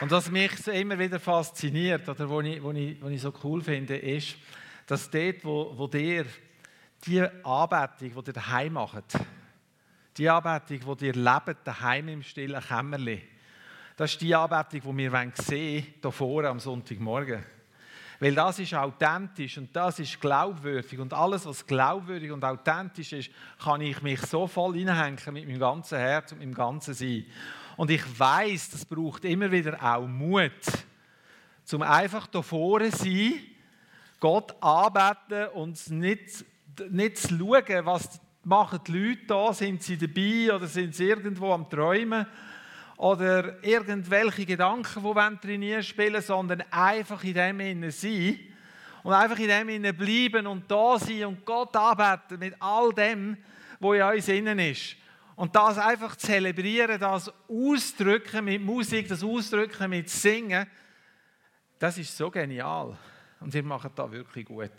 Und was mich immer wieder fasziniert oder was ich, was ich, was ich so cool finde, ist, dass dort, wo, wo dir die Anbetung, die ihr daheim macht, die Anbetung, die ihr lebt, daheim im stillen Kämmerli, das ist die Anbetung, die wir sehen hier vorne am Sonntagmorgen. Weil das ist authentisch und das ist glaubwürdig. Und alles, was glaubwürdig und authentisch ist, kann ich mich so voll hineinhängen mit meinem ganzen Herz und meinem ganzen Sein. Und ich weiß, das braucht immer wieder auch Mut, zum einfach da vorne sein, Gott anbeten und nicht, nicht zu schauen, was machen die Leute da, sind sie dabei oder sind sie irgendwo am Träumen oder irgendwelche Gedanken, die trainieren spielen, sondern einfach in dem Innen sein und einfach in dem Innen bleiben und da sein und Gott anbeten mit all dem, was in uns innen ist. Und das einfach zelebrieren, das ausdrücken mit Musik, das ausdrücken mit Singen, das ist so genial. Und ihr macht da wirklich gut.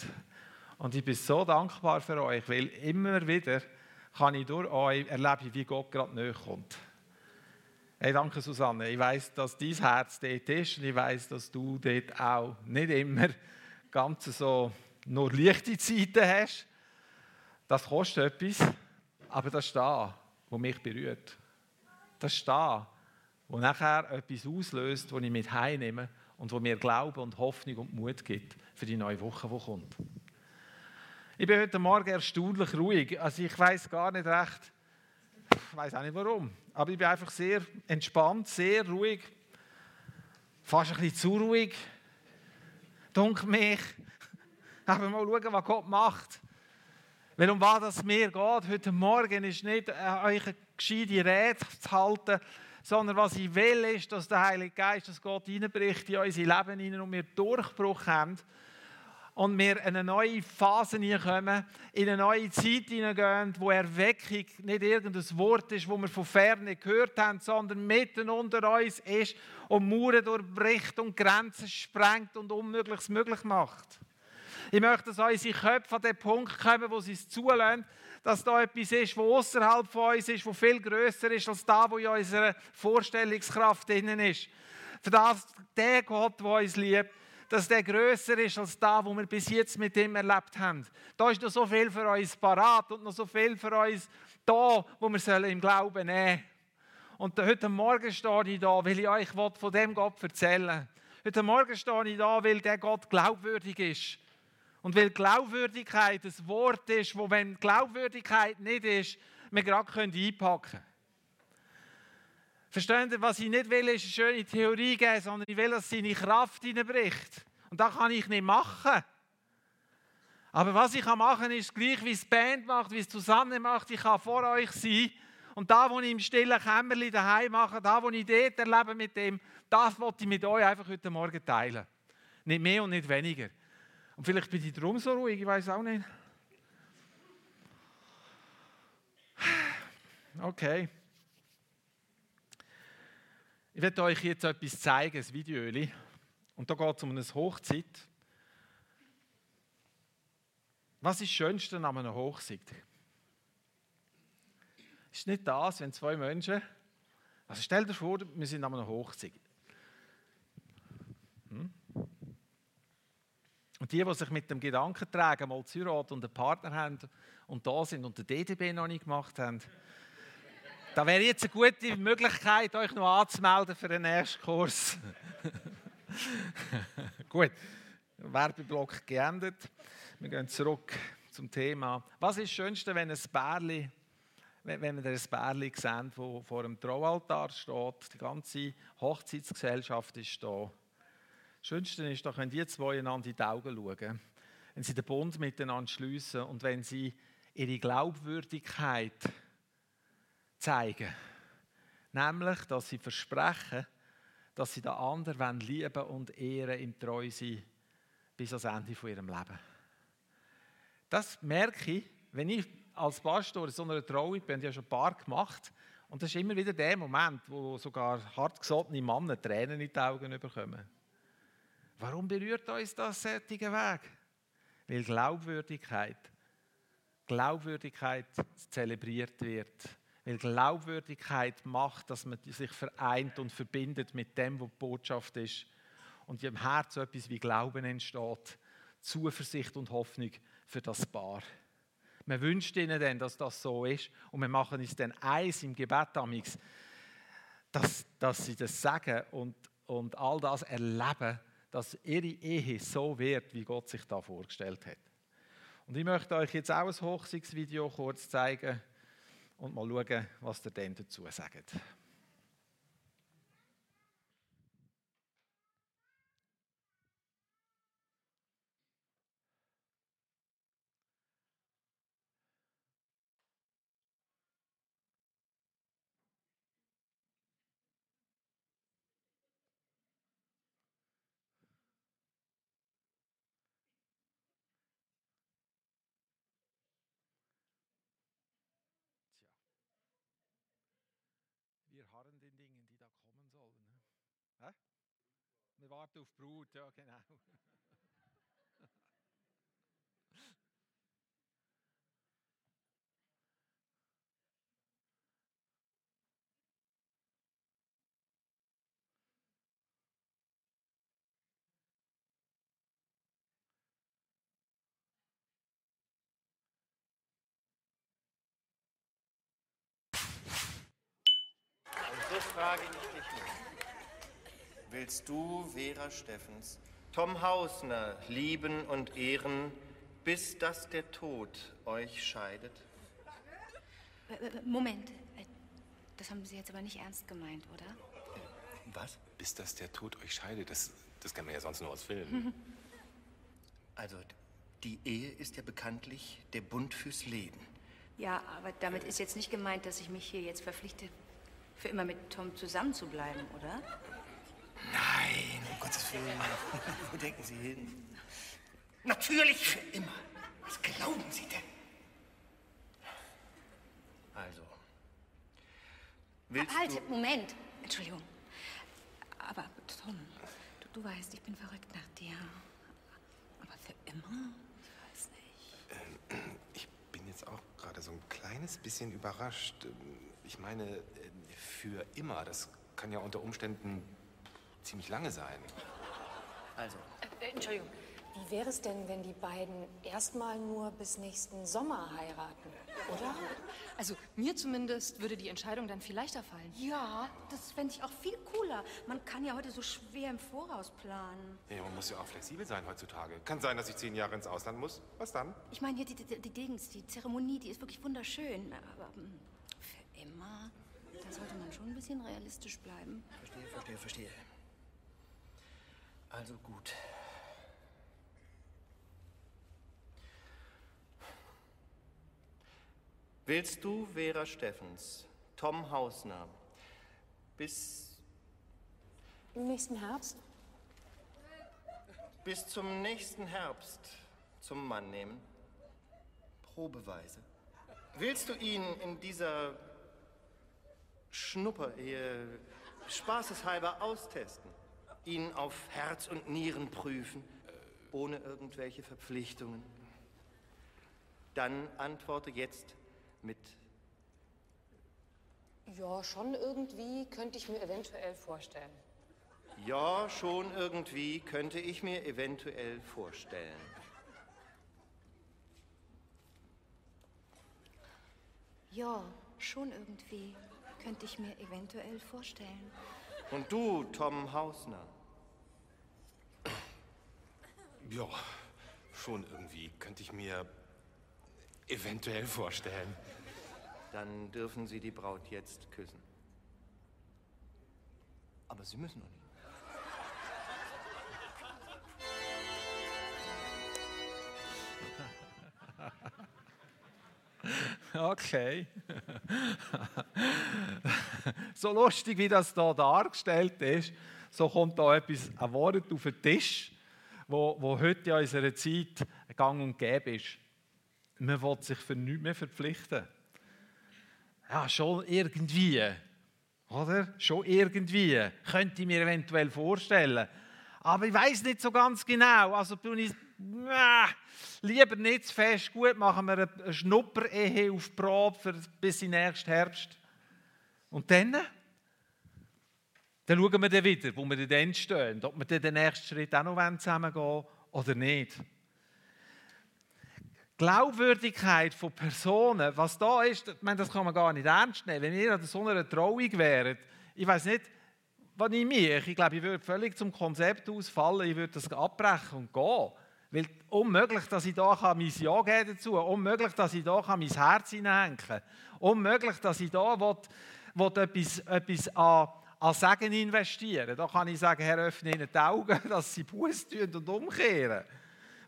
Und ich bin so dankbar für euch, weil immer wieder kann ich durch euch erleben, wie Gott gerade näher kommt. Hey, danke Susanne. Ich weiß, dass dein Herz dort ist und ich weiß, dass du dort auch nicht immer ganz so nur leichte Zeiten hast. Das kostet etwas, aber das ist da wo mich berührt. Das ist da, wo nachher etwas auslöst, das ich mit heimnehme und wo mir Glaube und Hoffnung und Mut gibt für die neue Woche, die kommt. Ich bin heute Morgen erstaunlich ruhig. Also ich weiß gar nicht recht, ich weiß auch nicht warum, aber ich bin einfach sehr entspannt, sehr ruhig, fast ein bisschen zu ruhig. Dunkel mich. Aber mal schauen, was Gott macht. Weil um was es mir geht heute Morgen ist nicht, äh, euch eine gescheite Rede zu halten, sondern was ich will, ist, dass der Heilige Geist, dass Gott reinbricht in unser Leben hinein und wir Durchbruch haben und wir in eine neue Phase hineinkommen, in eine neue Zeit hineingehen, wo Erweckung nicht irgendein Wort ist, wo wir von ferne gehört haben, sondern mitten unter uns ist und Mauern durchbricht und Grenzen sprengt und Unmögliches möglich macht. Ich möchte, dass unsere Köpfe an den Punkt kommen, wo sie es zulassen, dass da etwas ist, was außerhalb von uns ist, was viel größer ist als da, wo in unserer Vorstellungskraft drin ist. Für das, der Gott, der uns liebt, dass der größer ist als da, wo wir bis jetzt mit ihm erlebt haben. Da ist noch so viel für uns parat und noch so viel für uns da, wo wir im Glauben nehmen Und heute Morgen stehe ich da, weil ich euch von dem Gott erzählen Heute Morgen stehe ich da, weil der Gott glaubwürdig ist. Und weil Glaubwürdigkeit ein Wort ist, wo wenn Glaubwürdigkeit nicht ist, wir gerade einpacken können. Verstehen Sie, was ich nicht will, ist eine schöne Theorie geben, sondern ich will, dass seine Kraft hineinbricht. Und das kann ich nicht machen. Aber was ich machen kann, ist gleich, wie es die Band macht, wie es zusammen macht. Ich kann vor euch sein. Und da, wo ich im stillen Kämmerlein daheim mache, da, wo ich dort erlebe mit dem, das wollte ich mit euch einfach heute Morgen teilen. Nicht mehr und nicht weniger. Und vielleicht bin ich drum so ruhig, ich weiß auch nicht. Okay. Ich werde euch jetzt etwas zeigen, ein Video. Und da geht es um eine Hochzeit. Was ist das Schönste an einer Hochzeit? Ist nicht das, wenn zwei Menschen. Also stell dir vor, wir sind an einer Hochzeit. Hm? Und die, die sich mit dem Gedanken tragen, mal zu heiraten und einen Partner haben und da sind und den DDB noch nicht gemacht haben, da wäre jetzt eine gute Möglichkeit, euch noch anzumelden für den ersten Kurs. Gut, Werbeblock geendet. Wir gehen zurück zum Thema. Was ist das Schönste, wenn ein Bärli, wenn wir ein Bärli sehen, das vor einem Traualtar steht, die ganze Hochzeitsgesellschaft ist da Schönste ist doch, wenn die zwei einander in die Augen schauen, wenn sie den Bund miteinander schließen und wenn sie ihre Glaubwürdigkeit zeigen. Nämlich, dass sie versprechen, dass sie den anderen lieben und ehren im Treu sein bis ans Ende von ihrem Leben. Das merke ich, wenn ich als Pastor in so einer Trauung bin, ich habe schon ein paar gemacht, und das ist immer wieder der Moment, wo sogar hartgesottene Männer Tränen in die Augen bekommen. Warum berührt uns das solche Weg? Weil Glaubwürdigkeit, Glaubwürdigkeit zelebriert wird. Weil Glaubwürdigkeit macht, dass man sich vereint und verbindet mit dem, was die Botschaft ist. Und im Herzen etwas wie Glauben entsteht. Zuversicht und Hoffnung für das Paar. Man wünscht ihnen dann, dass das so ist. Und wir machen uns dann eins im Gebet amix, dass, dass sie das sagen und, und all das erleben, dass ihre Ehe so wird, wie Gott sich da vorgestellt hat. Und ich möchte euch jetzt auch ein Hochzeitsvideo kurz zeigen und mal schauen, was ihr dann dazu sagt. wir harren den Dingen, die da kommen sollen. Hä? Wir warten auf Brut, ja genau. frage ich dich nun. Willst du, Vera Steffens, Tom Hausner lieben und ehren, bis dass der Tod euch scheidet? Moment, das haben Sie jetzt aber nicht ernst gemeint, oder? Was? Bis dass der Tod euch scheidet, das, das kann man ja sonst nur aus Filmen. Also, die Ehe ist ja bekanntlich der Bund fürs Leben. Ja, aber damit ist jetzt nicht gemeint, dass ich mich hier jetzt verpflichte, für immer mit Tom zusammenzubleiben, oder? Nein, um Gottes Willen. Wo denken Sie hin? Natürlich für immer. Was glauben Sie denn? Also. Willst halt, du... Moment. Entschuldigung. Aber Tom, du, du weißt, ich bin verrückt nach dir. Aber für immer? Ich weiß nicht. Ähm, ich bin jetzt auch gerade so ein kleines bisschen überrascht. Ich meine, äh, für immer, das kann ja unter Umständen ziemlich lange sein. Also. Äh, Entschuldigung. Wie wäre es denn, wenn die beiden erstmal nur bis nächsten Sommer heiraten, oder? Also mir zumindest würde die Entscheidung dann viel leichter fallen. Ja, das fände ich auch viel cooler. Man kann ja heute so schwer im Voraus planen. Ja, man muss ja auch flexibel sein heutzutage. Kann sein, dass ich zehn Jahre ins Ausland muss. Was dann? Ich meine, hier die, die, die Dings, die Zeremonie, die ist wirklich wunderschön. Aber hm, für immer, da sollte man schon ein bisschen realistisch bleiben. Verstehe, verstehe, verstehe. Also gut. Willst du, Vera Steffens, Tom Hausner, bis, Im nächsten Herbst? bis zum nächsten Herbst zum Mann nehmen? Probeweise. Willst du ihn in dieser Schnupperehe spaßeshalber austesten? Ihn auf Herz und Nieren prüfen, ohne irgendwelche Verpflichtungen? Dann antworte jetzt mit Ja, schon irgendwie könnte ich mir eventuell vorstellen. Ja, schon irgendwie könnte ich mir eventuell vorstellen. Ja, schon irgendwie. Könnte ich mir eventuell vorstellen. Und du, Tom Hausner, Ja, schon irgendwie. Könnte ich mir eventuell vorstellen. dann dürfen Sie die Braut jetzt küssen. Aber Sie müssen noch nicht. Okay. so lustig, wie das da dargestellt ist, so kommt da etwas, ein Wort auf den Tisch, wo, wo heute in unserer Zeit gang und gäbe ist. Man will sich für nichts mehr verpflichten. Ja, schon irgendwie, oder? Schon irgendwie, könnte ich mir eventuell vorstellen. Aber ich weiß nicht so ganz genau. Also bin ich nah, lieber nicht zu fest, gut, machen wir eine Schnupper-Ehe auf Probe für, bis in nächsten Herbst. Und dann? Dann schauen wir dann wieder, wo wir dann stehen, ob wir dann den nächsten Schritt auch noch zusammengehen wollen oder nicht. Glaubwürdigkeit von Personen, was da ist, meine, das kann man gar nicht ernst nehmen. Wenn ihr an so einer Trauung wäret, ich weiß nicht, was ich mich, ich glaube, ich würde völlig zum Konzept ausfallen, ich würde das abbrechen und gehen. Weil unmöglich, dass ich da mein Ja geben dazu, unmöglich, dass ich da mein Herz hineinhängen kann, unmöglich, dass ich da will, will etwas, etwas an, an Segen investieren Da kann ich sagen, Herr, öffne ihnen die Augen, dass sie Buß tun und umkehren.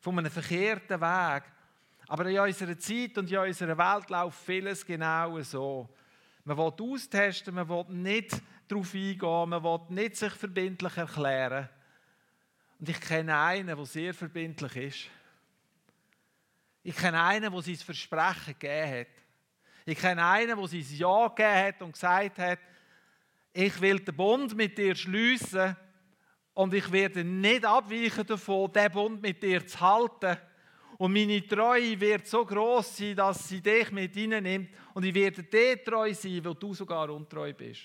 Von einem verkehrten Weg. Aber in unserer Zeit und in unserer Welt läuft vieles genau so. Man will austesten, man will nicht darauf eingehen, man will nicht sich verbindlich erklären. Und ich kenne einen, der sehr verbindlich ist. Ich kenne einen, der sein Versprechen gegeben hat. Ich kenne einen, der sein Ja gegeben hat und gesagt hat, ich will den Bund mit dir schließen und ich werde nicht abweichen davon, den Bund mit dir zu halten. Und meine Treue wird so groß sein, dass sie dich mit nimmt. Und ich werde dir treu sein, weil du sogar untreu bist.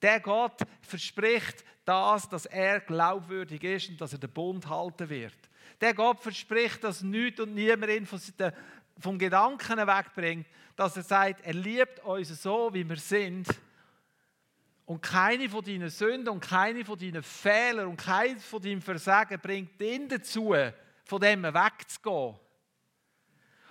Der Gott verspricht das, dass er glaubwürdig ist und dass er den Bund halten wird. Der Gott verspricht, dass nichts und niemand ihn vom Gedanken wegbringt, dass er sagt, er liebt uns so, wie wir sind. Und keine von deinen Sünden und keine von deinen Fehlern und kein von deinem Versagen bringt ihn dazu, von dem wegzugehen.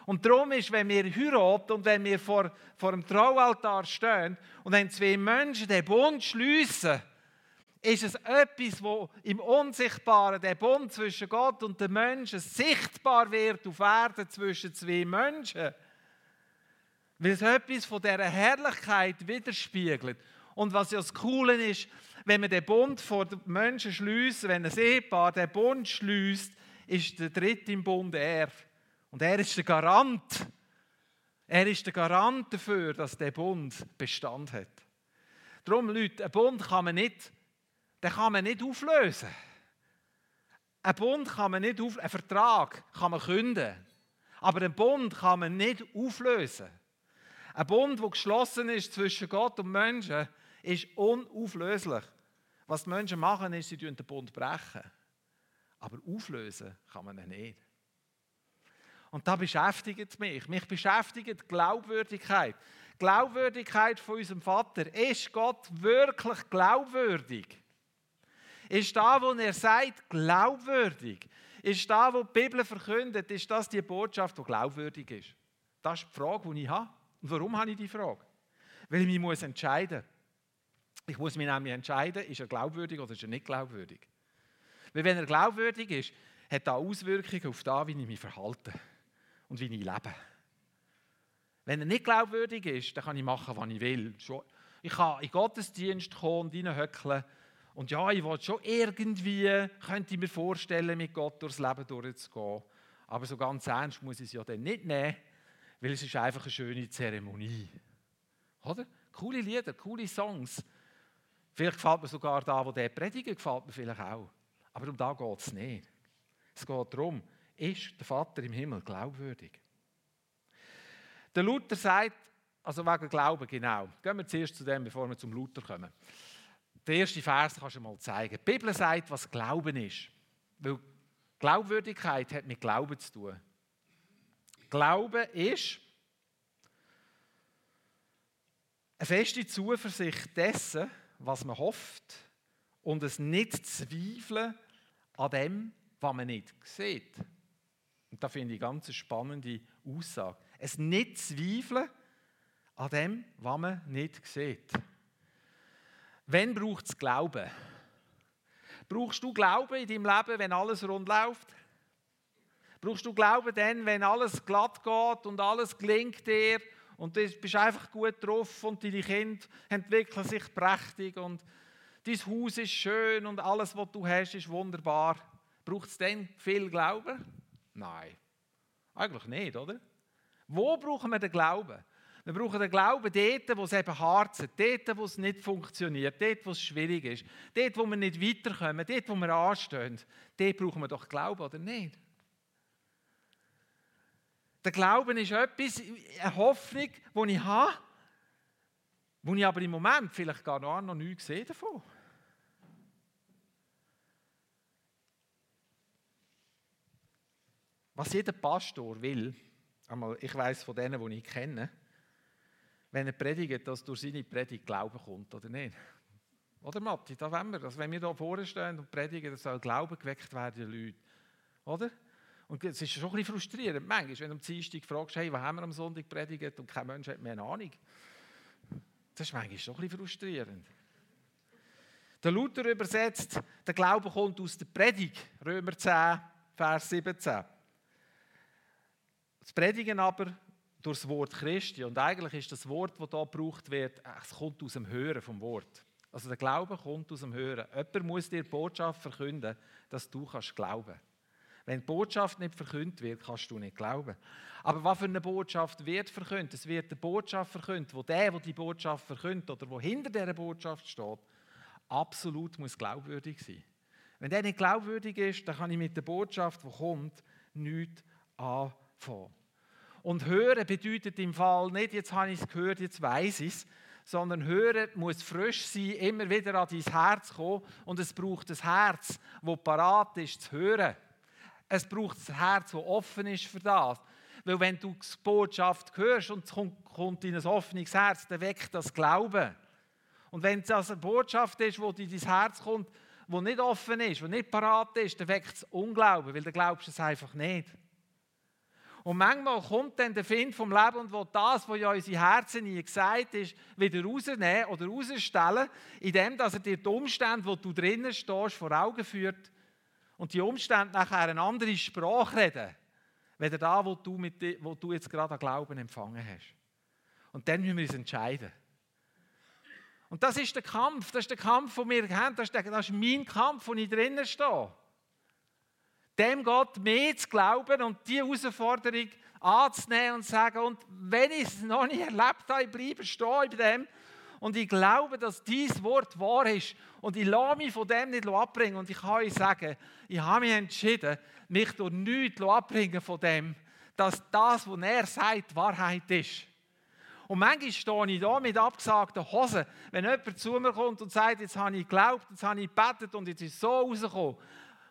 Und darum ist, wenn wir heiraten und wenn wir vor, vor dem Traualtar stehen und wenn zwei Menschen den Bund schliessen, ist es etwas, wo im Unsichtbaren, der Bund zwischen Gott und den Menschen, sichtbar wird auf Erden zwischen zwei Menschen. Weil es etwas von dieser Herrlichkeit widerspiegelt. Und was ja das Coole ist, wenn wir den Bund vor den Menschen schliessen, wenn ein Ehepaar den Bund schließt, ist der Dritte im Bund er. Und er ist der Garant. Er ist der Garant dafür, dass der Bund Bestand hat. Darum, Leute, einen Bund kann man nicht, den kann man nicht auflösen. Ein Bund kann man nicht auflösen. Ein Vertrag kann man künden. Aber einen Bund kann man nicht auflösen. Ein Bund, der geschlossen ist zwischen Gott und Menschen, ist unauflöslich. Was die Menschen machen, ist, sie den Bund brechen. Aber auflösen kann man ihn nicht. Und da beschäftigt es mich. Mich beschäftigt die Glaubwürdigkeit. Glaubwürdigkeit von unserem Vater. Ist Gott wirklich glaubwürdig? Ist da, wo er sagt, glaubwürdig? Ist da, wo die Bibel verkündet, ist das die Botschaft, die glaubwürdig ist? Das ist die Frage, die ich habe. Und warum habe ich die Frage? Weil ich mich entscheiden muss. Ich muss mich nämlich entscheiden, ist er glaubwürdig oder ist er nicht glaubwürdig. Weil wenn er glaubwürdig ist, hat das Auswirkungen auf das, wie ich mich verhalte und wie ich lebe. Wenn er nicht glaubwürdig ist, dann kann ich machen, was ich will. Ich kann in Gottesdienst kommen und reinhöckeln. Und ja, ich will schon irgendwie, könnte ich mir vorstellen, mit Gott durchs Leben durchzugehen. Aber so ganz ernst muss ich es ja dann nicht nehmen, weil es ist einfach eine schöne Zeremonie. Oder? Coole Lieder, coole Songs. Vielleicht gefällt mir sogar da, wo der predigen, gefällt mir vielleicht auch. Aber um da geht es nicht. Es geht darum, ist der Vater im Himmel glaubwürdig? Der Luther sagt, also wegen Glauben genau. Gehen wir zuerst zu dem, bevor wir zum Luther kommen. Der erste Vers kannst du mal zeigen. Die Bibel sagt, was Glauben ist. Weil Glaubwürdigkeit hat mit Glauben zu tun. Glauben ist eine feste Zuversicht dessen, was man hofft und es nicht zweifeln an dem, was man nicht sieht. Und da finde ich eine ganz spannende Aussage. Es nicht zweifeln an dem, was man nicht sieht. Wann braucht es Glauben? Brauchst du Glauben in deinem Leben, wenn alles rund läuft? Brauchst du Glauben dann, wenn alles glatt geht und alles gelingt dir und du bist einfach gut drauf und deine Kinder entwickeln sich prächtig und dein Haus ist schön und alles, was du hast, ist wunderbar. Braucht es dann viel Glauben? Nein, eigentlich nicht, oder? Wo brauchen wir den Glauben? Wir brauchen den Glauben dort, wo es eben hart ist, dort, wo es nicht funktioniert, dort, wo es schwierig ist, dort, wo wir nicht weiterkommen, dort, wo wir anstehen. Dort brauchen wir doch Glauben, oder nicht? Der Glauben ist etwas, eine Hoffnung, die ich habe, wo ich aber im Moment vielleicht gar noch, noch nichts sehe davon. Was jeder Pastor will, einmal, ich weiß von denen, die ich kenne, wenn er predigt, dass durch seine Predigt Glauben kommt, oder nicht? Oder Matti, da wollen wir das. Wenn wir da vorne stehen und predigen, dann soll Glauben geweckt werden, die Leute. Oder? Und es ist schon ein bisschen frustrierend, manchmal, wenn du am Dienstag fragst, hey, was haben wir am Sonntag predigt und kein Mensch hat mehr eine Ahnung. Das ist manchmal schon ein bisschen frustrierend. Der Luther übersetzt, der Glaube kommt aus der Predigt, Römer 10, Vers 17. Das Predigen aber durch das Wort Christi. Und eigentlich ist das Wort, das hier gebraucht wird, es kommt aus dem Hören vom Wort. Also der Glaube kommt aus dem Hören. Jemand muss dir die Botschaft verkünden, dass du kannst glauben Wenn die Botschaft nicht verkündet wird, kannst du nicht glauben. Aber was für eine Botschaft wird verkündet? Es wird eine Botschaft verkündet, wo der, der die Botschaft verkündet oder wo hinter dieser Botschaft steht, absolut muss glaubwürdig sein. Wenn der nicht glaubwürdig ist, dann kann ich mit der Botschaft, die kommt, nichts anfangen. Und hören bedeutet im Fall nicht, jetzt habe ich es gehört, jetzt weiß ich es, sondern hören muss frisch sein, immer wieder an dein Herz kommen und es braucht ein Herz, das parat ist zu hören. Es braucht ein Herz, das offen ist für das. Weil wenn du die Botschaft hörst und es kommt in ein offenes Herz, dann weckt das Glauben. Und wenn es eine Botschaft ist, wo in dein Herz kommt, wo nicht offen ist, wo nicht parat ist, dann weckt es Unglauben, weil dann glaubst du es einfach nicht. Und manchmal kommt dann der Find vom Leben und will das, was ja unsere Herzen nie gesagt ist, wieder rausnehmen oder rausstellen, indem dass er dir die Umstände, wo du drinnen stehst, vor Augen führt und die Umstände nachher eine andere Sprache reden, weder da, wo du, mit, wo du jetzt gerade an Glauben empfangen hast. Und dann müssen wir uns entscheiden. Und das ist der Kampf, das ist der Kampf, den wir haben, das ist, der, das ist mein Kampf, wo ich drinnen stehe dem Gott mehr zu glauben und die Herausforderung anzunehmen und zu sagen, und wenn ich es noch nicht erlebt habe, ich bleibe stehen bei dem und ich glaube, dass dieses Wort wahr ist und ich lasse mich von dem nicht abbringen und ich kann euch sagen, ich habe mich entschieden, mich durch nichts abbringen von dem, dass das, was er sagt, Wahrheit ist. Und manchmal stehe ich da mit abgesagten Hosen, wenn jemand zu mir kommt und sagt, jetzt habe ich geglaubt, jetzt habe ich gebetet und jetzt ist es so rausgekommen.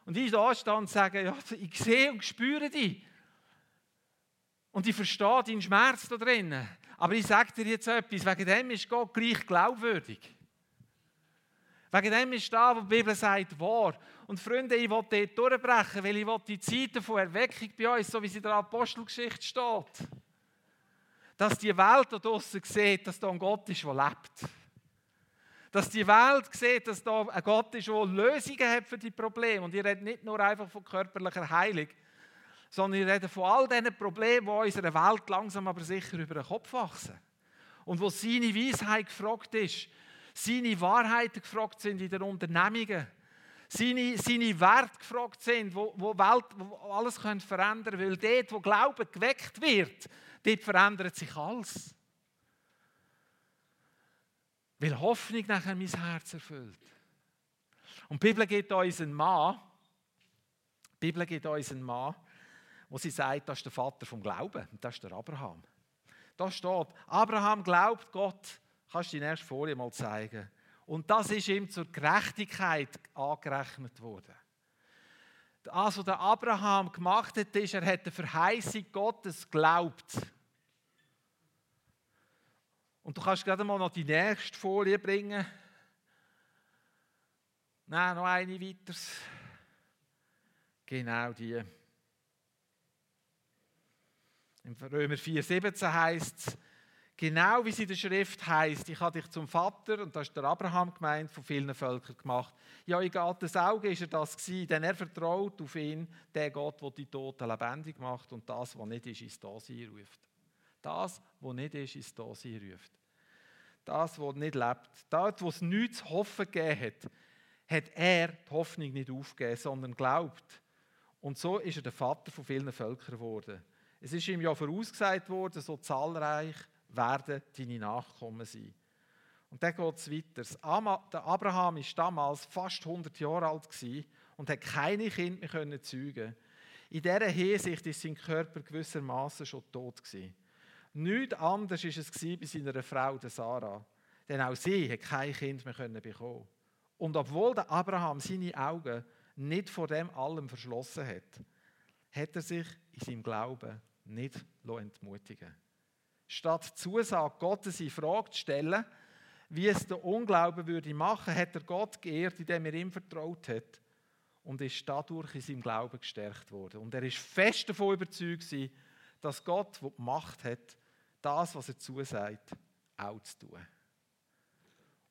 Und ich da stehe und sage, ja, ich sehe und spüre dich. Und ich verstehe deinen Schmerz da drinnen. Aber ich sage dir jetzt etwas, wegen dem ist Gott gleich glaubwürdig. Wegen dem ist da, wo die Bibel sagt, wahr. Und Freunde, ich will dort durchbrechen, weil ich will die Zeiten von Erweckung bei uns, so wie sie in der Apostelgeschichte steht, dass die Welt da draußen sieht, dass da ein Gott ist, der lebt. Dass die Welt sieht, dass da ein Gott ist, der Lösungen hat für die Probleme. Und ich rede nicht nur einfach von körperlicher Heilung, sondern ich rede von all diesen Problemen, die unserer Welt langsam aber sicher über den Kopf wachsen. Und wo seine Weisheit gefragt ist, seine Wahrheiten gefragt sind in den Unternehmungen, seine, seine Werte gefragt sind, wo, wo, Welt, wo alles verändern können. Weil dort, wo Glauben geweckt wird, dort verändert sich alles. Weil Hoffnung nachher mein Herz erfüllt. Und die Bibel gibt uns einen Mann, die Bibel gibt uns einen Mann, wo sie sagt, das ist der Vater vom Glauben. Das ist der Abraham. Da steht, Abraham glaubt Gott. Kannst du die nächste Folie mal zeigen? Und das ist ihm zur Gerechtigkeit angerechnet worden. Also der Abraham gemacht hat, ist, er hat der Verheißung Gottes geglaubt. Und du kannst gerade mal noch die nächste Folie bringen. Nein, noch eine weiter. Genau die. Im Römer 4,17 heißt es, genau wie es in der Schrift heißt, ich habe dich zum Vater, und das ist der Abraham gemeint, von vielen Völkern gemacht. Ja, in Gottes Auge ist er das gewesen, denn er vertraut auf ihn, der Gott, der die Toten lebendig macht und das, was nicht ist, ins Dasein ruft. Das, was nicht ist, ins Dasein ruft. Das, was nicht lebt. Dort, wo es nichts zu hoffen gegeben hat, hat er die Hoffnung nicht aufgegeben, sondern glaubt. Und so ist er der Vater von vielen Völkern geworden. Es ist ihm ja vorausgesagt worden, so zahlreich werden deine Nachkommen sein. Und dann geht es weiter. Der Abraham war damals fast 100 Jahre alt und hat keine Kinder mehr zeugen In dieser Hinsicht ist sein Körper gewissermaßen schon tot gewesen. Nichts anderes war es bei seiner Frau, der Sarah. Denn auch sie hat kein Kind mehr bekommen. Und obwohl der Abraham seine Augen nicht vor dem allem verschlossen hat, hat er sich in seinem Glauben nicht entmutigen Statt Zusage Gottes in Frage zu stellen, wie es der Unglaube würde machen, hat er Gott geehrt, indem er ihm vertraut hat und ist dadurch in seinem Glauben gestärkt worden. Und er ist fest davon überzeugt, dass Gott, der die Macht hat, das, was er zusagt, auch zu tun.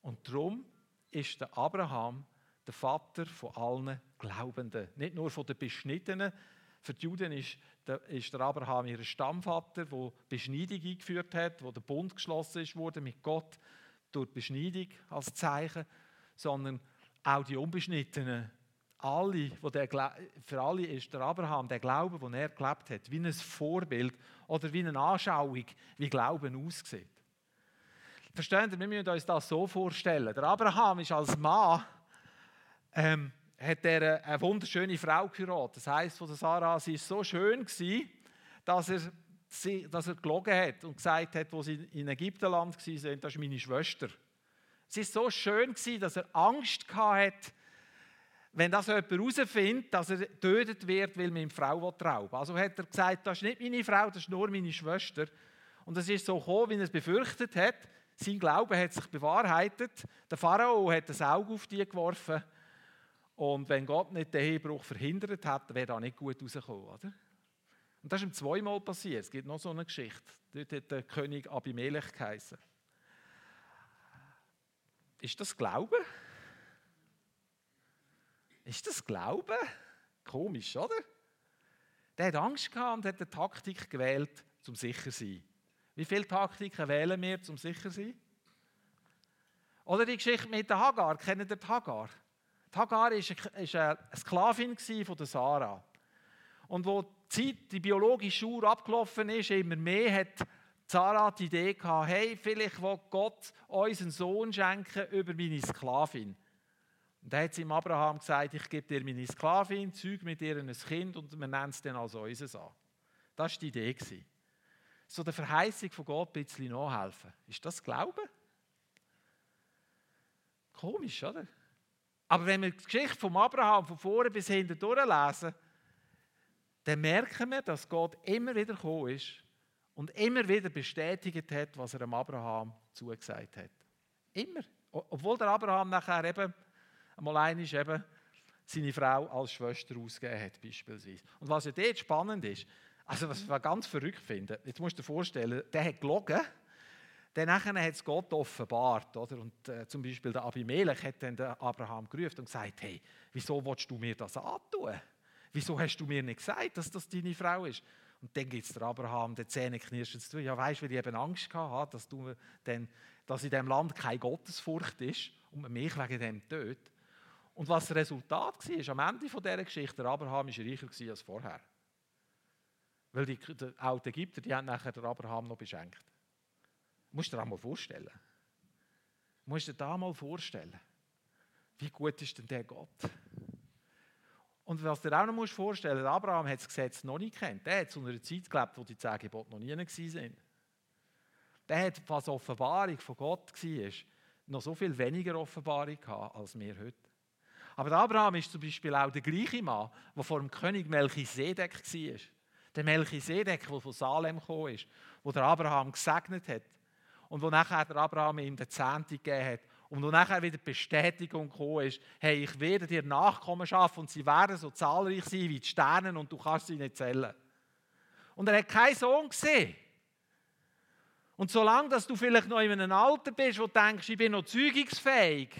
Und darum ist Abraham der Vater von allen Glaubenden, nicht nur von den Beschnittenen. Für die Juden ist der, ist der Abraham ihr Stammvater, der Beschneidung eingeführt hat, wo der Bund geschlossen wurde mit Gott durch Beschneidung als Zeichen, sondern auch die Unbeschnittenen. Alle, wo der, für alle ist der Abraham der Glaube, den er gelebt hat, wie ein Vorbild oder wie eine Anschauung, wie Glauben aussieht. Verstehen Sie, wir müssen uns das so vorstellen. Der Abraham ist als Mann, ähm, hat er eine wunderschöne Frau geheiratet. Das heisst, von Sarah, sie war so schön, gewesen, dass er, sie, dass er gelogen hat und gesagt hat, wo sie in Ägyptenland waren, das ist meine Schwester. Sie war so schön, gewesen, dass er Angst hatte, wenn das jemand herausfindet, dass er getötet wird, weil man ihm Frau rauben Also hat er gesagt, das ist nicht meine Frau, das ist nur meine Schwester. Und es ist so gekommen, wie er es befürchtet hat. Sein Glaube hat sich bewahrheitet. Der Pharao hat das Auge auf die geworfen. Und wenn Gott nicht den Ehebruch verhindert hat, wäre da nicht gut rausgekommen, oder? Und das ist ihm zweimal passiert. Es gibt noch so eine Geschichte. Dort hat der König Abimelech geheißen. Ist das Glaube? Ist das Glaube? Komisch, oder? Der hat Angst gehabt und hat eine Taktik gewählt, zum sicher zu sein. Wie viele Taktiken wählen wir, zum sicher zu sein? Oder die Geschichte mit der Hagar. Kennt ihr die Hagar? Hagar war eine Sklavin von Sarah. Und wo die Zeit, die biologische Uhr abgelaufen ist, immer mehr hat Sarah die Idee gehabt, hey, vielleicht will Gott uns einen Sohn schenken über meine Sklavin. Und dann hat sie ihm Abraham gesagt, ich gebe dir meine Sklavin, zeug mit ihr ein Kind und wir nennen es dann als unseres an. Das war die Idee. So der Verheißung von Gott ein bisschen nachhelfen. Ist das Glauben? Komisch, oder? Aber wenn wir die Geschichte von Abraham von vorne bis hinten durchlesen, dann merken wir, dass Gott immer wieder gekommen ist und immer wieder bestätigt hat, was er dem Abraham zugesagt hat. Immer. Obwohl der Abraham nachher eben einmal einmal eben seine Frau als Schwester ausgegeben hat, beispielsweise. Und was ja dort spannend ist, also was ich ganz verrückt finde, jetzt musst du dir vorstellen, der hat gelogen, dann hat es Gott offenbart. Oder? Und äh, zum Beispiel der Abimelech hat dann den Abraham gerufen und gesagt, hey, wieso willst du mir das antun? Wieso hast du mir nicht gesagt, dass das deine Frau ist? Und dann gibt es der Abraham, der Zähne knirscht zu. Ja, weißt du, weil ich eben Angst hatte, dass, du dann, dass in diesem Land keine Gottesfurcht ist und man mich wegen dem tötet. Und was das Resultat war, am Ende dieser Geschichte, der Abraham war reicher als vorher. Weil die, die, auch die Ägypter, die haben nachher den Abraham noch beschenkt. Musst du dir das mal vorstellen. Musst du dir das mal vorstellen. Wie gut ist denn der Gott? Und was dir auch noch musst vorstellen Abraham hat das Gesetz noch nicht kennt. Der hat zu einer Zeit gelebt, wo die zehn Gebote noch nie waren. Der hat, was Offenbarung von Gott war, noch so viel weniger Offenbarung gehabt, als wir heute. Aber Abraham ist zum Beispiel auch der gleiche Mann, der vor dem König Melchisedek war. Der Melchisedek, der von Salem gekommen ist, wo der Abraham gesegnet hat und wo nachher der Abraham ihm den Zehnte gegeben hat und wo nachher wieder die Bestätigung gekommen ist, hey, ich werde dir Nachkommen schaffen und sie werden so zahlreich sein wie die Sterne und du kannst sie nicht zählen. Und er hat keinen Sohn gesehen. Und solange dass du vielleicht noch in einem Alter bist, wo du denkst, ich bin noch zeugungsfähig,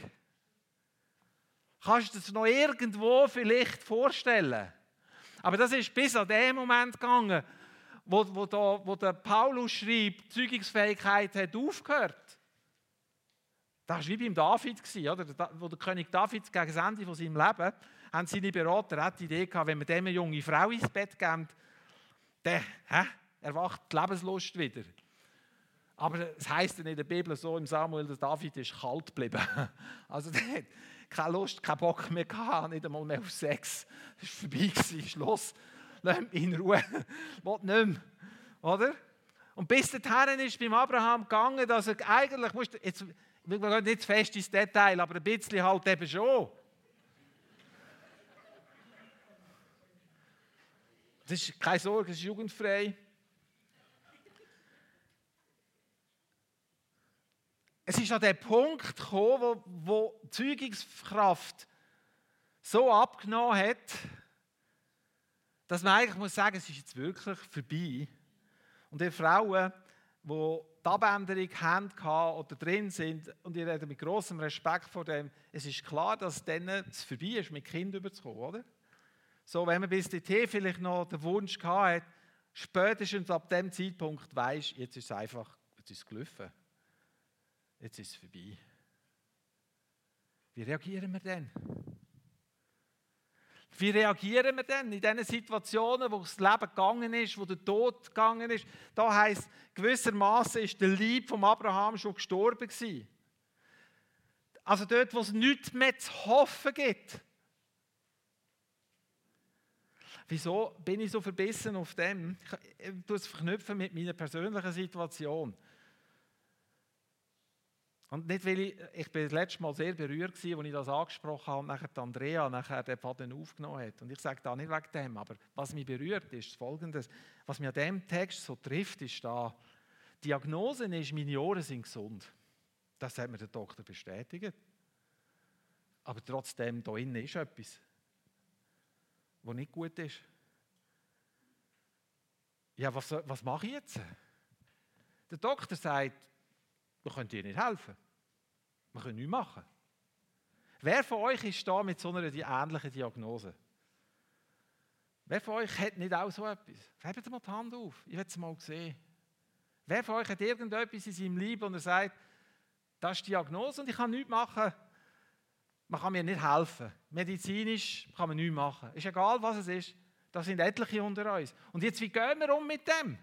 kannst du es noch irgendwo vielleicht vorstellen. Aber das ist bis an den Moment gegangen, wo, wo, da, wo der Paulus schreibt, die Zeugungsfähigkeit hat aufgehört. Das war wie beim David, oder? wo der König David gegen das Ende von seinem Leben haben seine Berater auch die Idee gehabt, wenn man dem eine junge Frau ins Bett geben, dann hä, erwacht die Lebenslust wieder. Aber es heisst in der Bibel so im Samuel, dass David ist kalt geblieben. Also der hat keine Lust, keinen Bock mehr gehabt, nicht einmal mehr auf Sex. Es war vorbei, Schluss. Lass mich in Ruhe, will nicht mehr. Oder? Und bis dahin ist beim Abraham gegangen, dass er eigentlich, musst, jetzt, wir gehen nicht fest ins Detail, aber ein bisschen halt eben schon. Das ist keine Sorge, es ist jugendfrei. Es ist an den Punkt gekommen, wo, wo die Zeugungskraft so abgenommen hat, dass man eigentlich muss sagen, es ist jetzt wirklich vorbei. Und die Frauen, die die Abänderung haben oder drin sind, und ich rede mit großem Respekt vor dem, es ist klar, dass denen es vorbei ist, mit Kind überzukommen, oder? So, wenn man bis dorthin vielleicht noch den Wunsch hat, spätestens ab dem Zeitpunkt weiß, jetzt ist es einfach, jetzt ist es gelaufen. Jetzt ist es vorbei. Wie reagieren wir denn? Wie reagieren wir denn in diesen Situationen, wo das Leben gegangen ist, wo der Tod gegangen ist? Da heißt gewissermaßen ist der Lieb von Abraham schon gestorben gewesen. Also dort, wo es nichts mehr zu hoffen gibt. Wieso bin ich so verbissen auf dem? Ich tue es mit meiner persönlichen Situation. Und nicht, weil ich, ich bin das letzte Mal sehr berührt war, als ich das angesprochen habe und nachher Andrea nachher den Faden aufgenommen hat. Und ich sage da nicht wegen dem, aber was mich berührt, ist folgendes. Was mich an diesem Text so trifft, ist da, die Diagnose ist, meine Ohren sind gesund. Das hat mir der Doktor bestätigt. Aber trotzdem, da innen ist etwas, was nicht gut ist. Ja, was, was mache ich jetzt? Der Doktor sagt, wir können dir nicht helfen. Wir können nichts machen. Wer von euch ist da mit so einer ähnlichen Diagnose? Wer von euch hat nicht auch so etwas? Hebt mal die Hand auf. Ich will es mal sehen. Wer von euch hat irgendetwas in seinem Leben und er sagt, das ist die Diagnose und ich kann nichts machen. Man kann mir nicht helfen. Medizinisch kann man nichts machen. Ist egal, was es ist. Da sind etliche unter uns. Und jetzt, wie gehen wir um mit dem?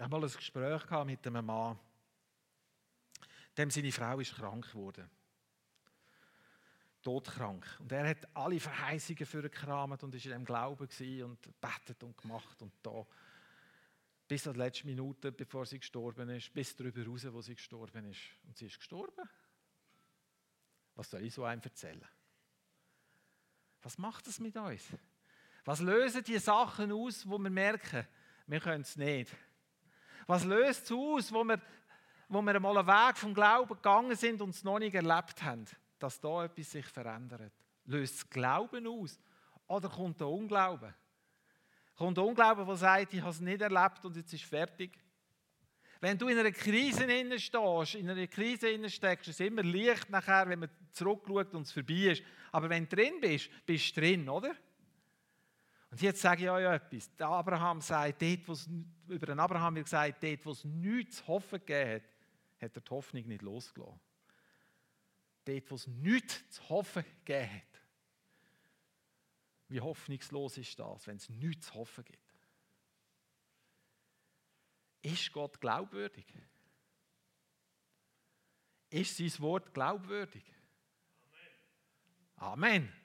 Ich habe mal ein Gespräch mit einem Mann. Dem seine Frau ist krank geworden. Todkrank. Und er hat alle Verheißungen für ihn gekramt und ist in dem Glauben und betet und gemacht und da. Bis an die letzte Minute, bevor sie gestorben ist, bis darüber raus, wo sie gestorben ist. Und sie ist gestorben. Was soll ich so einem erzählen? Was macht das mit uns? Was lösen die Sachen aus, wo wir merken, wir können es nicht? Was löst es aus, wo wir, wo wir einmal einen Weg vom Glauben gegangen sind und es noch nicht erlebt haben, dass da etwas sich verändert? Löst es Glauben aus? Oder kommt der Unglauben? Kommt der Unglauben, der sagt, ich habe es nicht erlebt und jetzt ist fertig? Wenn du in einer Krise stehst, in einer Krise steckst, ist es immer leicht nachher, wenn man zurückschaut und es vorbei ist. Aber wenn du drin bist, bist du drin, oder? Und jetzt sage ich euch etwas. Der Abraham sagt, dort, wo's, über den Abraham wird gesagt, dort, wo es nichts zu hoffen gegeben hat, hat er die Hoffnung nicht losgelassen. Dort, wo es nichts zu hoffen gegeben hat. Wie hoffnungslos ist das, wenn es nichts zu hoffen gibt? Ist Gott glaubwürdig? Ist sein Wort glaubwürdig? Amen. Amen.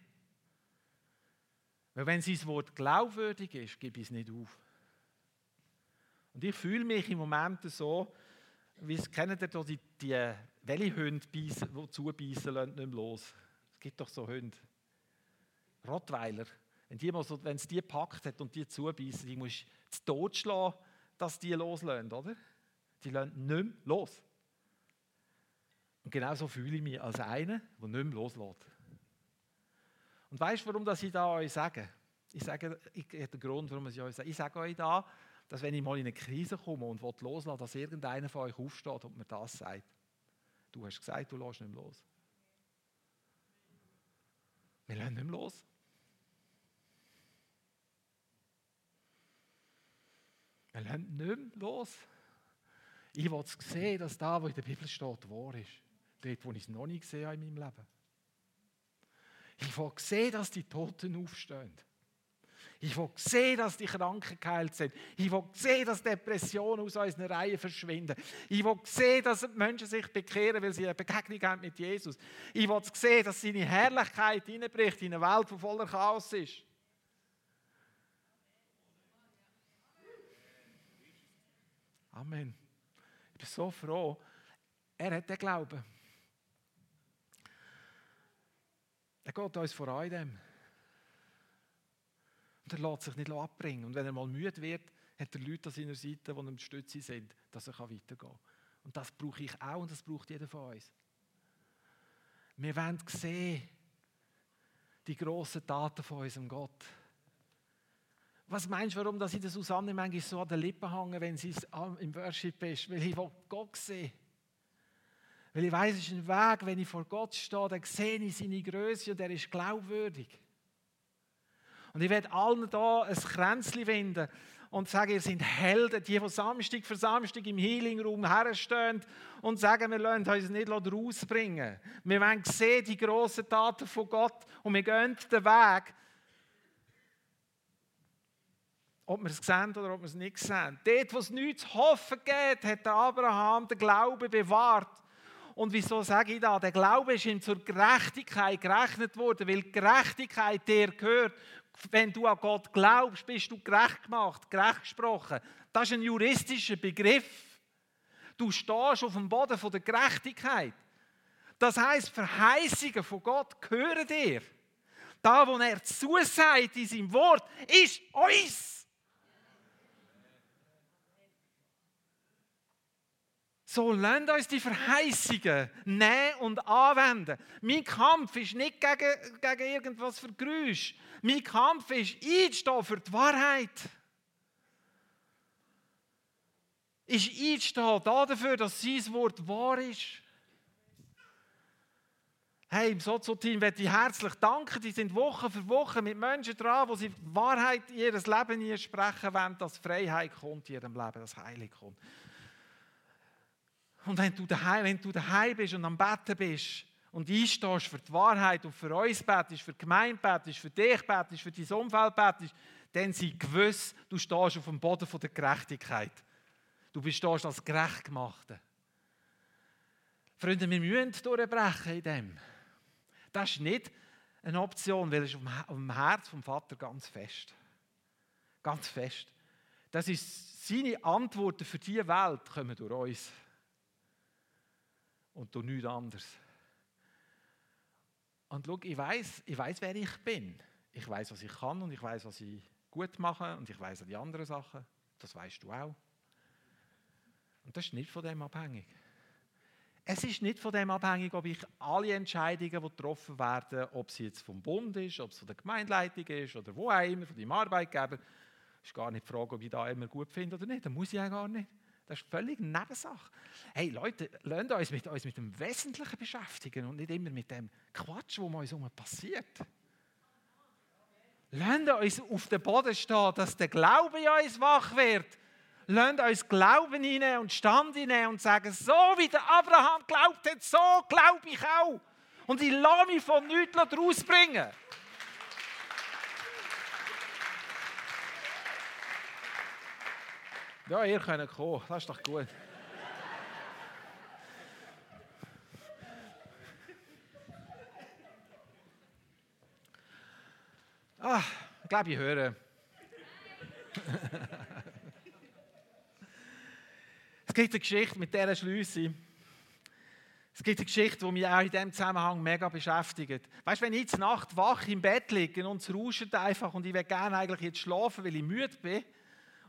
Weil wenn sein Wort glaubwürdig ist, gebe ich es nicht auf. Und ich fühle mich im Moment so, wie es kennt ihr die, die welche Hunde beißen, die zubeißen lassen, nicht mehr los. Es gibt doch so Hunde. Rottweiler. Wenn, es die gepackt hat und die zubeißen, die musst zu Tod schlagen, dass die loslösen, oder? Die lassen nicht mehr los. Und genau so fühle ich mich als einer, der nicht mehr loslässt. Und weißt du, warum das ich da euch sage? Ich sage, ich, den Grund, warum ich euch sage. Ich sage euch da, dass wenn ich mal in eine Krise komme und loslasse, dass irgendeiner von euch aufsteht und mir das sagt. Du hast gesagt, du lässt nicht mehr los. Wir lassen nicht mehr los. Wir lassen nicht mehr los. Ich will sehen, dass da, wo in der Bibel steht, wahr ist. Dort, wo ich es noch nicht gesehen habe in meinem Leben. Ich will sehen, dass die Toten aufstehen. Ich will sehen, dass die Kranken geheilt sind. Ich will sehen, dass Depressionen aus unseren Reihen verschwinden. Ich will sehen, dass Menschen sich bekehren, weil sie eine Begegnung haben mit Jesus. Ich will sehen, dass seine Herrlichkeit hineinbricht in eine Welt, die voller Chaos ist. Amen. Ich bin so froh. Er hat den Glauben. Er geht uns voran in dem. Und er lässt sich nicht abbringen. Und wenn er mal müde wird, hat er Leute an seiner Seite, die ihm Stütze sind, dass er weitergehen kann. Und das brauche ich auch und das braucht jeder von uns. Wir wollen sehen, die grossen Taten von unserem Gott. Was meinst du, warum dass ich der Susanne manchmal so an den Lippen hänge, wenn sie im Worship ist? Weil ich Gott sehe. Weil ich weiß, es ist ein Weg, wenn ich vor Gott stehe, dann sehe ich seine Größe und er ist glaubwürdig. Und ich werde allen da ein Kränzchen wenden und sagen, ihr seid Helden, die von Samstag für Samstag im Healing-Raum herstehen und sagen, wir lassen uns nicht rausbringen. Wir wollen sehen die grossen Taten von Gott und wir gehen den Weg, ob wir es sehen oder ob wir es nicht sehen. Dort, wo es nichts zu hoffen gibt, hat Abraham den Glauben bewahrt. Und wieso sage ich das? Der Glaube ist ihm zur Gerechtigkeit gerechnet worden, weil Gerechtigkeit dir gehört wenn du an Gott glaubst, bist du gerecht gemacht, gerecht gesprochen. Das ist ein juristischer Begriff. Du stehst auf dem Boden der Gerechtigkeit. Das heißt, Verheißungen von Gott gehören dir. Da, wo er zusagt in seinem Wort, ist uns. So, lasst uns die Verheißungen nehmen und anwenden. Mein Kampf ist nicht gegen, gegen irgendwas für Geräusch. Mein Kampf ist einzustehen für die Wahrheit. Ist einzustehen dafür, dass sein Wort wahr ist. Hey, im Sozo-Team möchte ich herzlich danken. Die sind Woche für Woche mit Menschen dran, wo sie Wahrheit in ihr Leben sprechen wollen, dass Freiheit kommt in ihrem Leben, dass Heilig kommt. Und wenn du daheim, wenn du daheim bist und am Betten bist und einstehst für die Wahrheit und für uns bettest, für die Gemeinde bettest, für dich bettest, für dein Umfeld bettest, dann sei gewiss, du stehst auf dem Boden der Gerechtigkeit. Du bist als gerecht gemachte. Freunde, wir müssen durchbrechen in dem. Das ist nicht eine Option, weil es ist am Herz vom Vater ganz fest. Ganz fest. Das ist seine Antworten für diese Welt kommen durch uns und durch nichts anderes. Und schau, ich weiß, ich weiß, wer ich bin. Ich weiß, was ich kann und ich weiß, was ich gut mache und ich weiß auch die anderen Sachen. Das weißt du auch. Und das ist nicht von dem abhängig. Es ist nicht von dem abhängig, ob ich alle Entscheidungen, die getroffen werden, ob sie jetzt vom Bund ist, ob es von der Gemeindeleitung ist oder wo auch immer, von deinem Arbeitgeber, ist gar nicht die Frage, ob ich da immer gut finde oder nicht. Das muss ich ja gar nicht. Das ist völlig Nebensache. Hey Leute, lasst uns mit, uns mit dem Wesentlichen beschäftigen und nicht immer mit dem Quatsch, wo uns herum passiert. Lasst uns auf den Boden stehen, dass der Glaube in uns wach wird. Lasst uns Glauben hinein und Stand hinein und sagen, so wie der Abraham glaubt hat, so glaube ich auch. Und ich lasse mich von nichts rausbringen. Ja, ihr könnt kommen, das ist doch gut. Ah, ich glaube, ich höre. es gibt eine Geschichte mit dieser Schlüsse. Es gibt eine Geschichte, die mich auch in diesem Zusammenhang mega beschäftigt. Weißt du, wenn ich jetzt Nacht wach im Bett liege und es rauscht einfach und ich will gerne eigentlich jetzt schlafen, weil ich müde bin,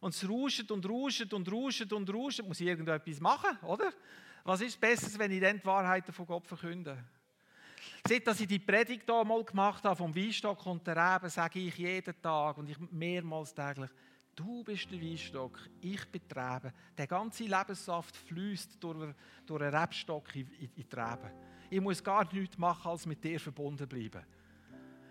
und es rauscht und rauscht und rauscht und rauscht, muss ich irgendetwas machen, oder? Was ist besser, wenn ich dann die Wahrheiten von Gott verkünde? Seit dass ich die Predigt hier mal gemacht habe, vom Weinstock und der Reben, sage ich jeden Tag und ich mehrmals täglich, du bist der Weinstock, ich bin die Rebe. Der ganze Lebenssaft fließt durch, durch einen Rebstock in, in, in die Rebe. Ich muss gar nichts machen, als mit dir verbunden bleiben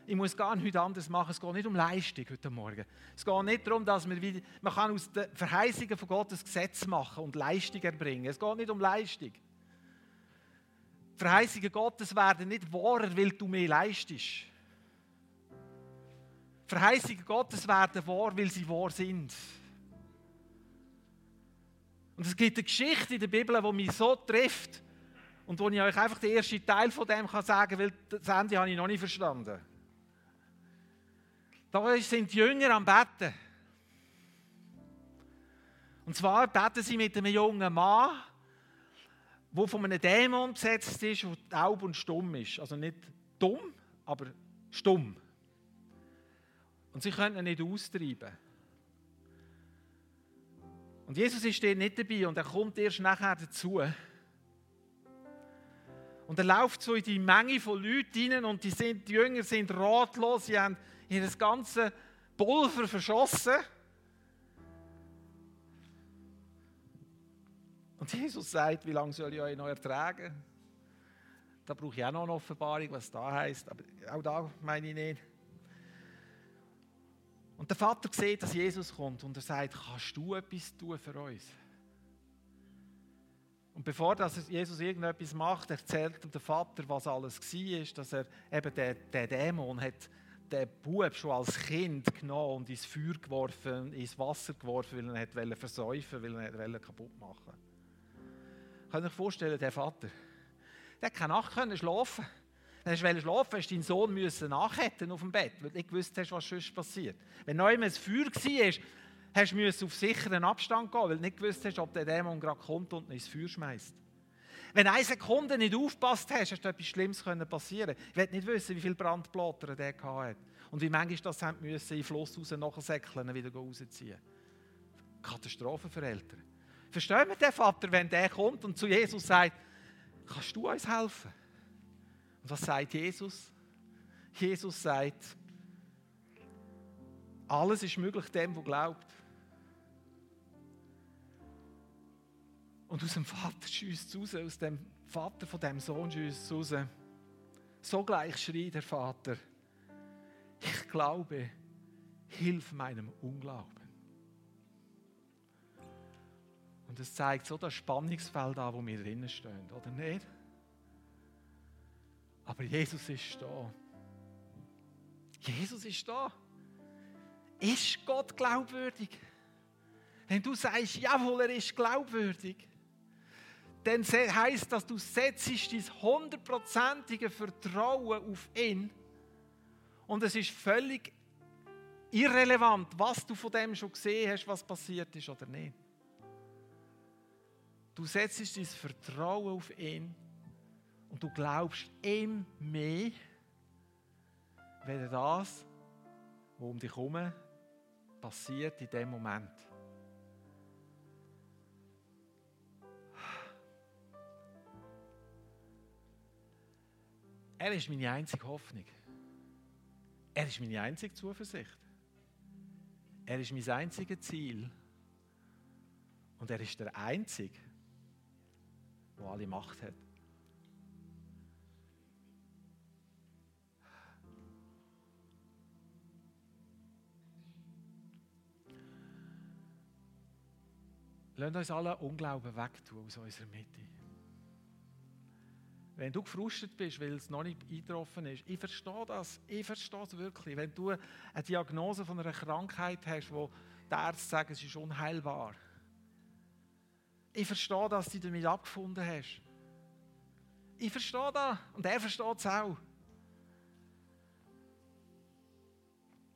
ich muss gar nichts anderes machen. Es geht nicht um Leistung heute Morgen. Es geht nicht darum, dass man, wieder, man kann aus den Verheißungen von Gott ein Gesetz machen und Leistung erbringen. Es geht nicht um Leistung. Die Verheißungen Gottes werden nicht wahrer, weil du mehr leistest. Verheißungen Gottes werden wahr, weil sie wahr sind. Und es gibt eine Geschichte in der Bibel, die mich so trifft und wo ich euch einfach den ersten Teil von dem kann sagen kann, weil das Ende habe ich noch nicht verstanden. Da sind die Jünger am Betten. Und zwar beten sie mit einem jungen Mann, der von einem Dämon besetzt ist, der taub und stumm ist. Also nicht dumm, aber stumm. Und sie können ihn nicht austreiben. Und Jesus ist dort nicht dabei und er kommt erst nachher dazu. Und er läuft so in die Menge von Leuten rein und die, sind, die Jünger sind ratlos, sie haben ihr ganze Pulver verschossen. Und Jesus sagt, wie lange soll ich euch noch ertragen? Da brauche ich auch noch eine Offenbarung, was da heißt, aber auch da meine ich nicht. Und der Vater sieht, dass Jesus kommt und er sagt, kannst du etwas tun für uns? Und bevor dass Jesus irgendetwas macht, erzählt ihm der Vater, was alles war, dass er eben den, den Dämon hat, den Bub schon als Kind genommen und ins Feuer geworfen, ins Wasser geworfen, weil er ihn versäufen wollte, weil er ihn kaputt machen wollte. Könnt ihr euch vorstellen, der Vater, der keine Nacht können schlafen. Hast du schlafen, hast deinen Sohn nachhätten auf dem Bett, weil du nicht gewusst hast, was sonst passiert. Wenn neu ein Feuer war, hast du auf sicheren Abstand gehen, weil du nicht gewusst hast, ob der Dämon gerade kommt und ihn ins Feuer schmeißt. Wenn eine Sekunde nicht aufpasst hast, hast du etwas Schlimmes passieren Ich will nicht wissen, wie viele Brandblätter der hatte. Und wie manchmal das haben müssen, in den Fluss raus nachsäckeln und wieder rausziehen. Katastrophe für Eltern. Verstehen wir den Vater, wenn der kommt und zu Jesus sagt, kannst du uns helfen? Und was sagt Jesus? Jesus sagt, alles ist möglich dem, der glaubt. Und aus dem Vater schießt es raus, aus dem Vater von dem Sohn schießt es raus. Sogleich schreit der Vater, ich glaube, hilf meinem Unglauben. Und es zeigt so das Spannungsfeld an, wo wir drinnen stehen, oder nicht? Aber Jesus ist da. Jesus ist da. Ist Gott glaubwürdig? Wenn du sagst, jawohl, er ist glaubwürdig, dann heißt das, du setzt dein hundertprozentige Vertrauen auf ihn. Und es ist völlig irrelevant, was du von dem schon gesehen hast, was passiert ist oder nicht. Du setzt dein Vertrauen auf ihn und du glaubst ihm mehr, wenn das, was um dich herum passiert in dem Moment. Er ist meine einzige Hoffnung. Er ist meine einzige Zuversicht. Er ist mein einziges Ziel. Und er ist der Einzige, der alle Macht hat. Lasst uns alle Unglauben wegtun aus unserer Mitte. Wenn du gefrustet bist, weil es noch nicht eingetroffen ist, ich verstehe das, ich verstehe es wirklich. Wenn du eine Diagnose von einer Krankheit hast, wo die Ärzte sagen, es ist unheilbar, ich verstehe, dass du damit abgefunden hast. Ich verstehe das und er versteht es auch.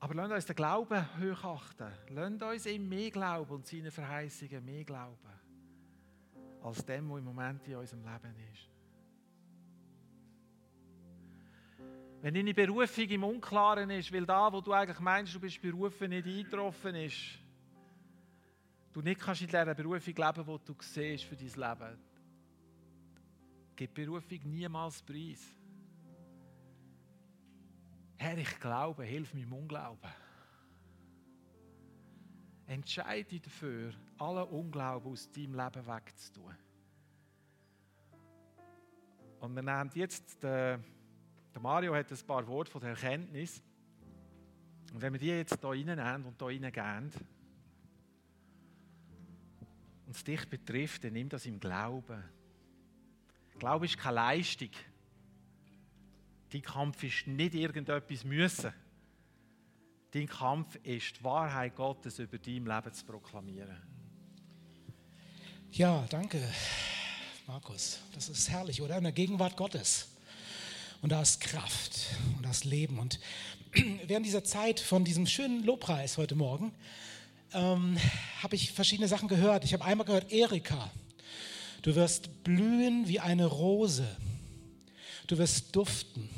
Aber lasst uns den Glauben hochachten. Lasst uns ihm mehr glauben und seine Verheißungen mehr glauben, als dem, was im Moment in unserem Leben ist. Wenn deine Berufung im Unklaren ist, weil da, wo du eigentlich meinst, du bist berufen, nicht eingetroffen ist, du nicht kannst in dieser Berufung leben, die du siehst für dein Leben, gibt Berufung niemals Preis. Herr, ich glaube, hilf mir im Unglauben. Entscheide dich dafür, alle Unglauben aus deinem Leben wegzutun. Und wir nehmen jetzt, der, der Mario hat ein paar Worte von der Erkenntnis. Und wenn wir die jetzt hier reinnehmen und hier reingehen, und es dich betrifft, dann nimm das im Glauben. Glaube ist keine Leistung. Dein Kampf ist nicht irgendetwas müssen. dein Kampf ist, die Wahrheit Gottes über dein Leben zu proklamieren. Ja, danke, Markus. Das ist herrlich, oder? In der Gegenwart Gottes. Und da ist Kraft und da ist Leben. Und während dieser Zeit von diesem schönen Lobpreis heute Morgen ähm, habe ich verschiedene Sachen gehört. Ich habe einmal gehört, Erika, du wirst blühen wie eine Rose. Du wirst duften.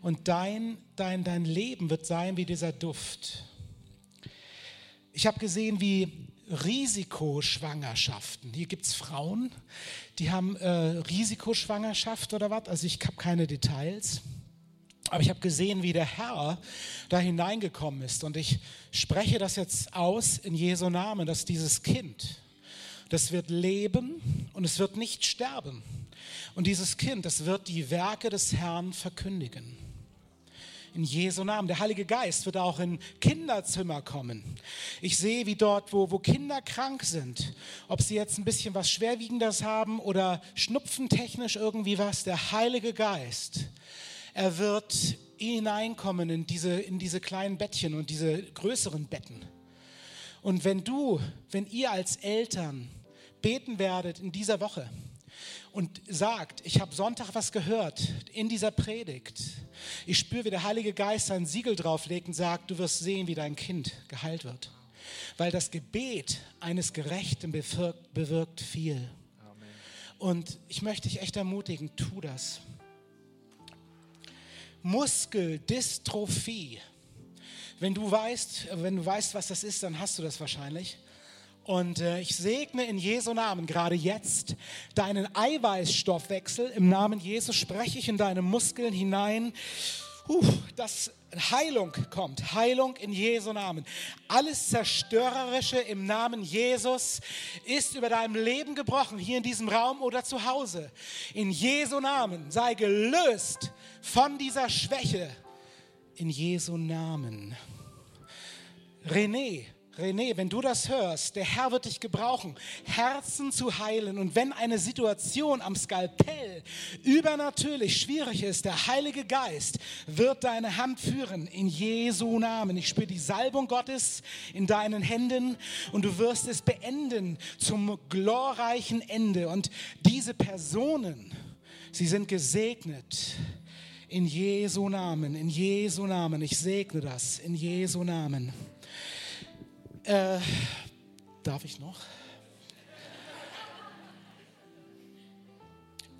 Und dein, dein, dein Leben wird sein wie dieser Duft. Ich habe gesehen, wie Risikoschwangerschaften. Hier gibt es Frauen, die haben äh, Risikoschwangerschaft oder was. Also ich habe keine Details. Aber ich habe gesehen, wie der Herr da hineingekommen ist. Und ich spreche das jetzt aus in Jesu Namen, dass dieses Kind, das wird leben und es wird nicht sterben. Und dieses Kind, das wird die Werke des Herrn verkündigen in Jesu Namen. Der Heilige Geist wird auch in Kinderzimmer kommen. Ich sehe, wie dort, wo, wo Kinder krank sind, ob sie jetzt ein bisschen was Schwerwiegendes haben oder schnupfentechnisch irgendwie was, der Heilige Geist, er wird hineinkommen in diese, in diese kleinen Bettchen und diese größeren Betten. Und wenn du, wenn ihr als Eltern beten werdet in dieser Woche, und sagt, ich habe Sonntag was gehört in dieser Predigt. Ich spüre, wie der Heilige Geist sein Siegel drauflegt und sagt, du wirst sehen, wie dein Kind geheilt wird. Weil das Gebet eines Gerechten bewirkt, bewirkt viel. Amen. Und ich möchte dich echt ermutigen, tu das. Muskeldystrophie. Wenn du weißt, wenn du weißt, was das ist, dann hast du das wahrscheinlich. Und äh, ich segne in Jesu Namen gerade jetzt deinen Eiweißstoffwechsel. Im Namen Jesus spreche ich in deine Muskeln hinein. Dass Heilung kommt. Heilung in Jesu Namen. Alles Zerstörerische im Namen Jesus ist über deinem Leben gebrochen, hier in diesem Raum oder zu Hause. In Jesu Namen sei gelöst von dieser Schwäche. In Jesu Namen. René, René, wenn du das hörst, der Herr wird dich gebrauchen, Herzen zu heilen. Und wenn eine Situation am Skalpell übernatürlich schwierig ist, der Heilige Geist wird deine Hand führen in Jesu Namen. Ich spüre die Salbung Gottes in deinen Händen und du wirst es beenden zum glorreichen Ende. Und diese Personen, sie sind gesegnet. In Jesu Namen, in Jesu Namen. Ich segne das, in Jesu Namen. Äh, darf ich noch?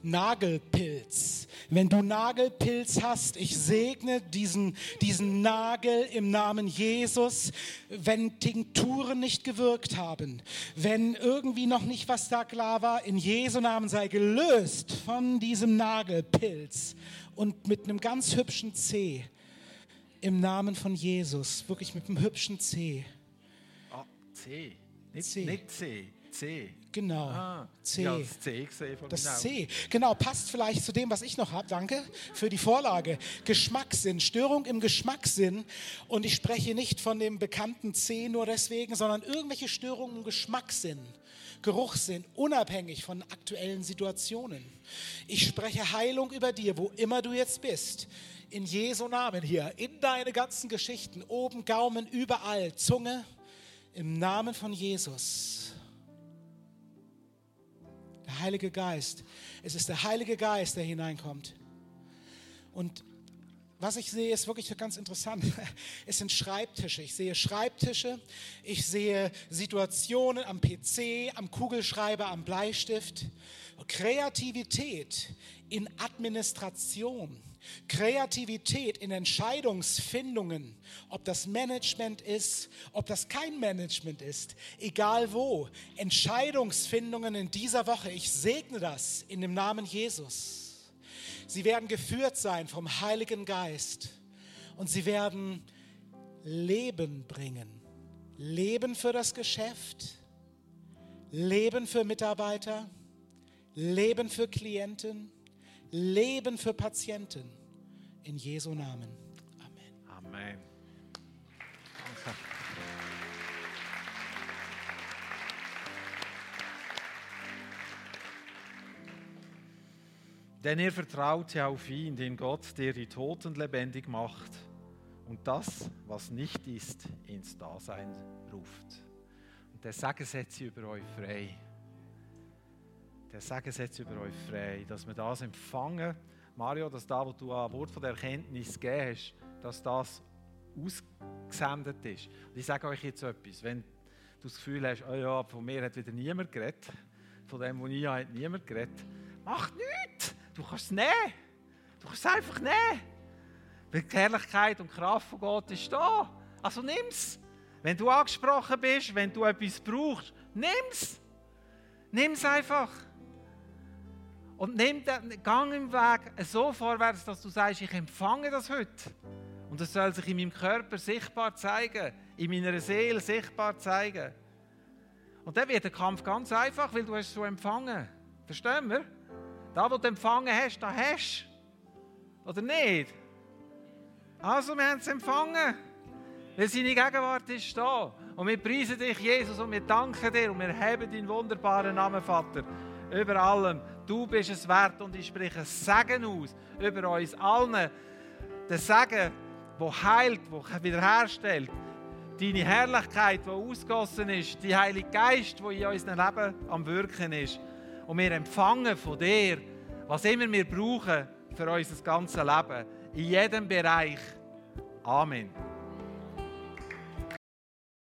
Nagelpilz. Wenn du Nagelpilz hast, ich segne diesen, diesen Nagel im Namen Jesus. Wenn Tinkturen nicht gewirkt haben, wenn irgendwie noch nicht was da klar war, in Jesu Namen sei gelöst von diesem Nagelpilz und mit einem ganz hübschen C im Namen von Jesus, wirklich mit einem hübschen C C. Nicht C. Nicht C. C. Genau. Ah, C. Ja, das C von Das C. Genau, passt vielleicht zu dem, was ich noch habe. Danke für die Vorlage. Geschmackssinn, Störung im Geschmackssinn. Und ich spreche nicht von dem bekannten C nur deswegen, sondern irgendwelche Störungen im Geschmackssinn. Geruchssinn, unabhängig von aktuellen Situationen. Ich spreche Heilung über dir, wo immer du jetzt bist. In Jesu Namen hier, in deine ganzen Geschichten, oben Gaumen, überall, Zunge, im Namen von Jesus. Der Heilige Geist. Es ist der Heilige Geist, der hineinkommt. Und was ich sehe, ist wirklich ganz interessant. Es sind Schreibtische. Ich sehe Schreibtische, ich sehe Situationen am PC, am Kugelschreiber, am Bleistift. Kreativität in Administration Kreativität in Entscheidungsfindungen, ob das Management ist, ob das kein Management ist, egal wo, Entscheidungsfindungen in dieser Woche, ich segne das in dem Namen Jesus. Sie werden geführt sein vom Heiligen Geist und sie werden Leben bringen. Leben für das Geschäft, Leben für Mitarbeiter, Leben für Klienten Leben für Patienten. In Jesu Namen. Amen. Amen. Denn ihr vertraut ja auf ihn, den Gott, der die Toten lebendig macht und das, was nicht ist, ins Dasein ruft. Und der Segen setzt sie über euch frei. Der Segen setzt über euch frei, dass wir das empfangen. Mario, dass da, wo du ein Wort von der Erkenntnis gegeben hast, dass das ausgesendet ist. Und ich sage euch jetzt etwas, wenn du das Gefühl hast, oh ja, von mir hat wieder niemand geredet, von dem, was ich hat niemand geredet, mach nichts! Du kannst es nehmen! Du kannst es einfach nehmen! Weil die Herrlichkeit und Kraft von Gott ist da. Also nimm es! Wenn du angesprochen bist, wenn du etwas brauchst, nimm es! Nimm es einfach! Und nimm den Gang im Weg so vorwärts, dass du sagst, ich empfange das heute. Und es soll sich in meinem Körper sichtbar zeigen, in meiner Seele sichtbar zeigen. Und dann wird der Kampf ganz einfach, weil du es so empfangen. Verstehen wir? Da, wo du empfangen hast, da hast du. Oder nicht? Also, wir haben es empfangen. Weil seine Gegenwart ist da. Und wir preisen dich, Jesus, und wir danken dir und wir haben deinen wunderbaren Namen, Vater, über allem. Du bist es wert und ich spreche Segen aus über uns allen. Der Segen, der heilt, der wiederherstellt. Deine Herrlichkeit, die ausgossen ist. Die Heilige Geist, der in unserem Leben am Wirken ist. Und wir empfangen von dir, was immer wir brauchen für unser ganzes Leben. In jedem Bereich. Amen.